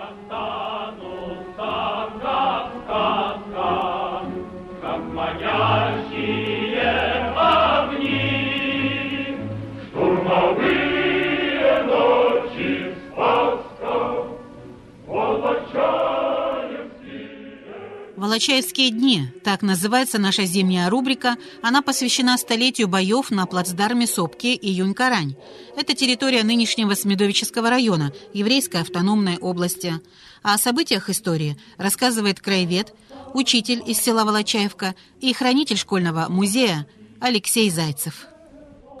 Cantare. «Волочаевские дни» – так называется наша зимняя рубрика. Она посвящена столетию боев на плацдарме Сопки июнь-Карань. Это территория нынешнего Смедовического района, еврейской автономной области. О событиях истории рассказывает краевед, учитель из села Волочаевка и хранитель школьного музея Алексей Зайцев.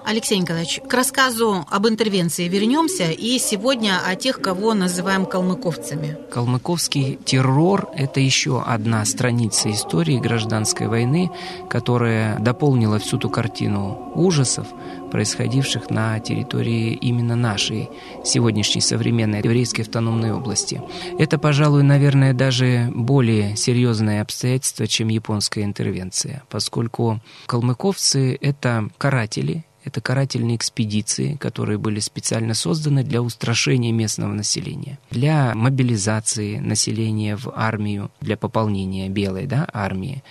Алексей Николаевич, к рассказу об интервенции вернемся и сегодня о тех, кого называем калмыковцами. Калмыковский террор – это еще одна страница истории гражданской войны, которая дополнила всю ту картину ужасов, происходивших на территории именно нашей сегодняшней современной еврейской автономной области. Это, пожалуй, наверное, даже более серьезное обстоятельство, чем японская интервенция, поскольку калмыковцы – это каратели, это карательные экспедиции, которые были специально созданы для устрашения местного населения, для мобилизации населения в армию, для пополнения белой да, армии.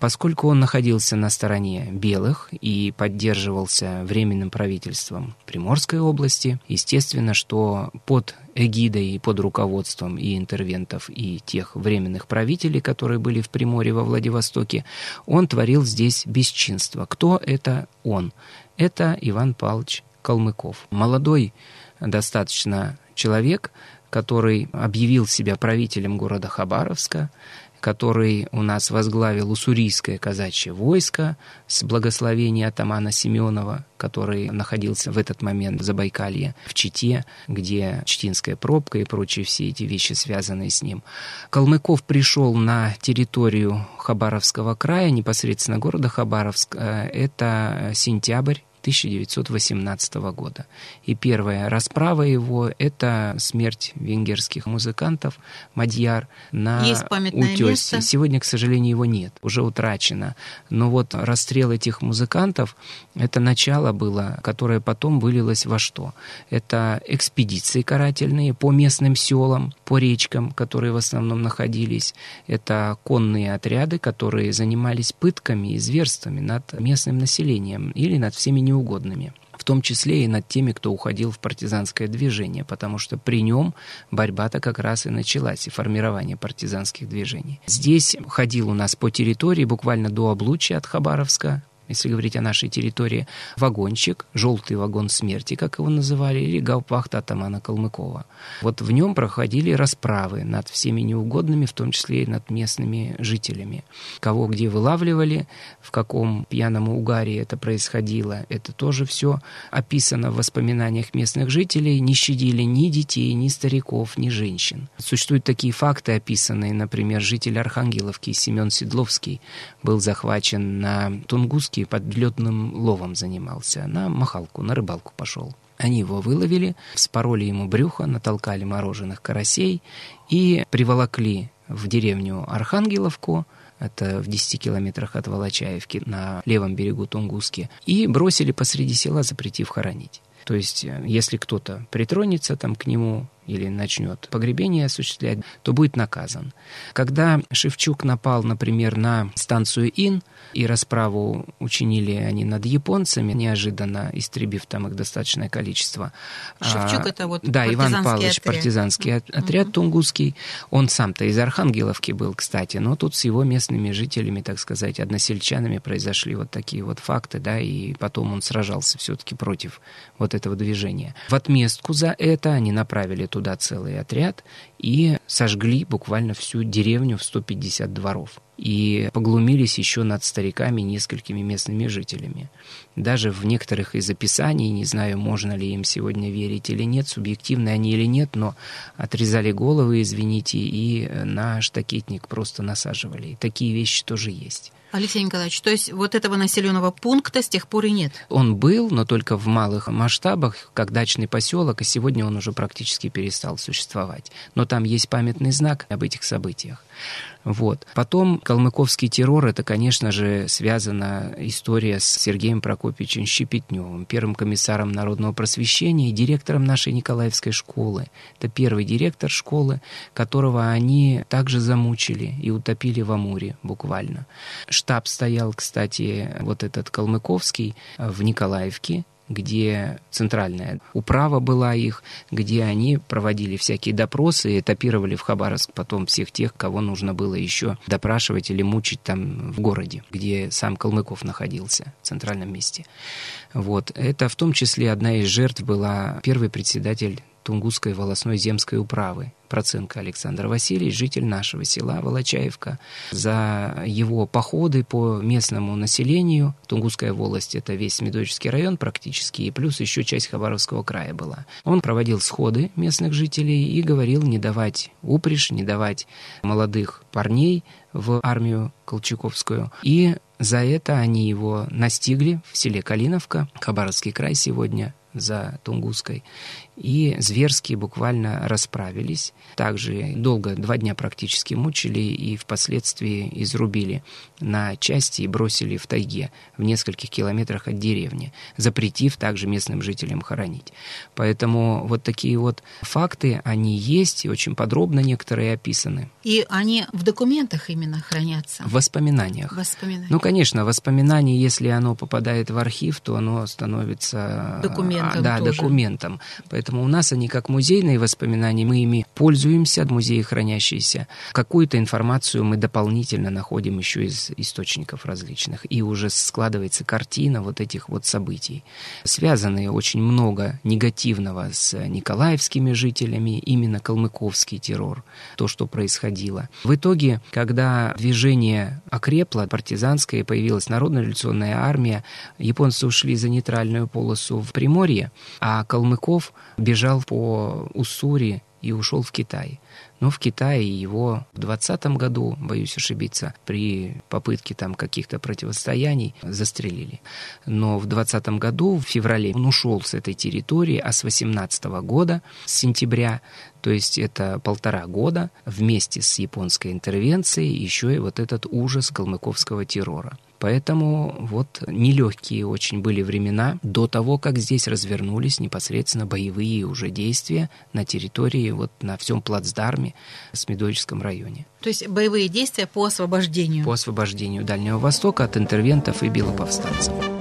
Поскольку он находился на стороне белых и поддерживался временным правительством Приморской области, естественно, что под эгидой и под руководством и интервентов, и тех временных правителей, которые были в Приморье во Владивостоке, он творил здесь бесчинство. Кто это он? это Иван Павлович Калмыков. Молодой достаточно человек, который объявил себя правителем города Хабаровска, который у нас возглавил уссурийское казачье войско с благословения атамана Семенова, который находился в этот момент в Забайкалье, в Чите, где Чтинская пробка и прочие все эти вещи, связанные с ним. Калмыков пришел на территорию Хабаровского края, непосредственно города Хабаровск. Э, это сентябрь 1918 года. И первая расправа его — это смерть венгерских музыкантов Мадьяр на Есть памятное утесе. Место. Сегодня, к сожалению, его нет, уже утрачено. Но вот расстрел этих музыкантов — это начало было, которое потом вылилось во что? Это экспедиции карательные по местным селам, по речкам, которые в основном находились. Это конные отряды, которые занимались пытками и зверствами над местным населением или над всеми неугодными угодными в том числе и над теми, кто уходил в партизанское движение, потому что при нем борьба-то как раз и началась, и формирование партизанских движений. Здесь ходил у нас по территории буквально до облучья от Хабаровска, если говорить о нашей территории, вагончик, желтый вагон смерти, как его называли, или гауптвахт атамана Калмыкова. Вот в нем проходили расправы над всеми неугодными, в том числе и над местными жителями. Кого где вылавливали, в каком пьяном угаре это происходило, это тоже все описано в воспоминаниях местных жителей. Не щадили ни детей, ни стариков, ни женщин. Существуют такие факты, описанные, например, житель Архангеловки Семен Седловский был захвачен на Тунгуске рыбалки, подлетным ловом занимался. На махалку, на рыбалку пошел. Они его выловили, вспороли ему брюхо, натолкали мороженых карасей и приволокли в деревню Архангеловку, это в 10 километрах от Волочаевки на левом берегу Тунгуски, и бросили посреди села, запретив хоронить. То есть, э, если кто-то притронется там к нему, или начнет погребение осуществлять, то будет наказан. Когда Шевчук напал, например, на станцию Ин, и расправу учинили они над японцами, неожиданно истребив там их достаточное количество. Шевчук а, это вот Да, Иван Павлович, отряд. партизанский отряд угу. тунгусский. Он сам-то из Архангеловки был, кстати, но тут с его местными жителями, так сказать, односельчанами произошли вот такие вот факты, да, и потом он сражался все-таки против вот этого движения. В отместку за это они направили туда целый отряд и сожгли буквально всю деревню в 150 дворов. И поглумились еще над стариками несколькими местными жителями. Даже в некоторых из описаний, не знаю, можно ли им сегодня верить или нет, субъективны они или нет, но отрезали головы, извините, и на штакетник просто насаживали. И такие вещи тоже есть. Алексей Николаевич, то есть вот этого населенного пункта с тех пор и нет? Он был, но только в малых масштабах, как дачный поселок, и сегодня он уже практически перестал существовать. Но там есть памятный знак об этих событиях. Вот. Потом калмыковский террор, это, конечно же, связана история с Сергеем Прокопьевичем Щепетневым, первым комиссаром народного просвещения и директором нашей Николаевской школы. Это первый директор школы, которого они также замучили и утопили в Амуре буквально. Штаб стоял, кстати, вот этот калмыковский в Николаевке, где центральная управа была их, где они проводили всякие допросы и этапировали в Хабаровск потом всех тех, кого нужно было еще допрашивать или мучить там в городе, где сам Калмыков находился, в центральном месте. Вот. Это в том числе одна из жертв была первый председатель Тунгусской волосной земской управы Проценко Александр Васильевич, житель нашего села Волочаевка. За его походы по местному населению, Тунгусская волость – это весь Медовический район практически, и плюс еще часть Хабаровского края была. Он проводил сходы местных жителей и говорил не давать упряжь, не давать молодых парней в армию Колчаковскую. И за это они его настигли в селе Калиновка, Хабаровский край сегодня, за Тунгуской, и зверски буквально расправились. Также долго, два дня практически мучили и впоследствии изрубили на части и бросили в тайге в нескольких километрах от деревни, запретив также местным жителям хоронить. Поэтому вот такие вот факты, они есть, и очень подробно некоторые описаны. И они в документах именно хранятся? В воспоминаниях. Воспоминаниях. Ну, конечно, воспоминание, если оно попадает в архив, то оно становится... Документом Да, тоже. документом. Поэтому у нас они как музейные воспоминания, мы ими пользуемся, музеи хранящиеся. Какую-то информацию мы дополнительно находим еще из источников различных. И уже складывается картина вот этих вот событий. Связаны очень много негативного с николаевскими жителями, именно калмыковский террор, то, что происходило. В итоге, когда движение окрепло, партизанское, появилась народная революционная армия, японцы ушли за нейтральную полосу в Приморье, а Калмыков бежал по Уссури и ушел в Китай. Но в Китае его в 20 году, боюсь ошибиться, при попытке там каких-то противостояний застрелили. Но в 20 году, в феврале, он ушел с этой территории, а с 18 года, с сентября, то есть это полтора года, вместе с японской интервенцией еще и вот этот ужас калмыковского террора. Поэтому вот нелегкие очень были времена до того, как здесь развернулись непосредственно боевые уже действия на территории, вот на всем плацдарме в Смедовическом районе. То есть боевые действия по освобождению? По освобождению Дальнего Востока от интервентов и белоповстанцев.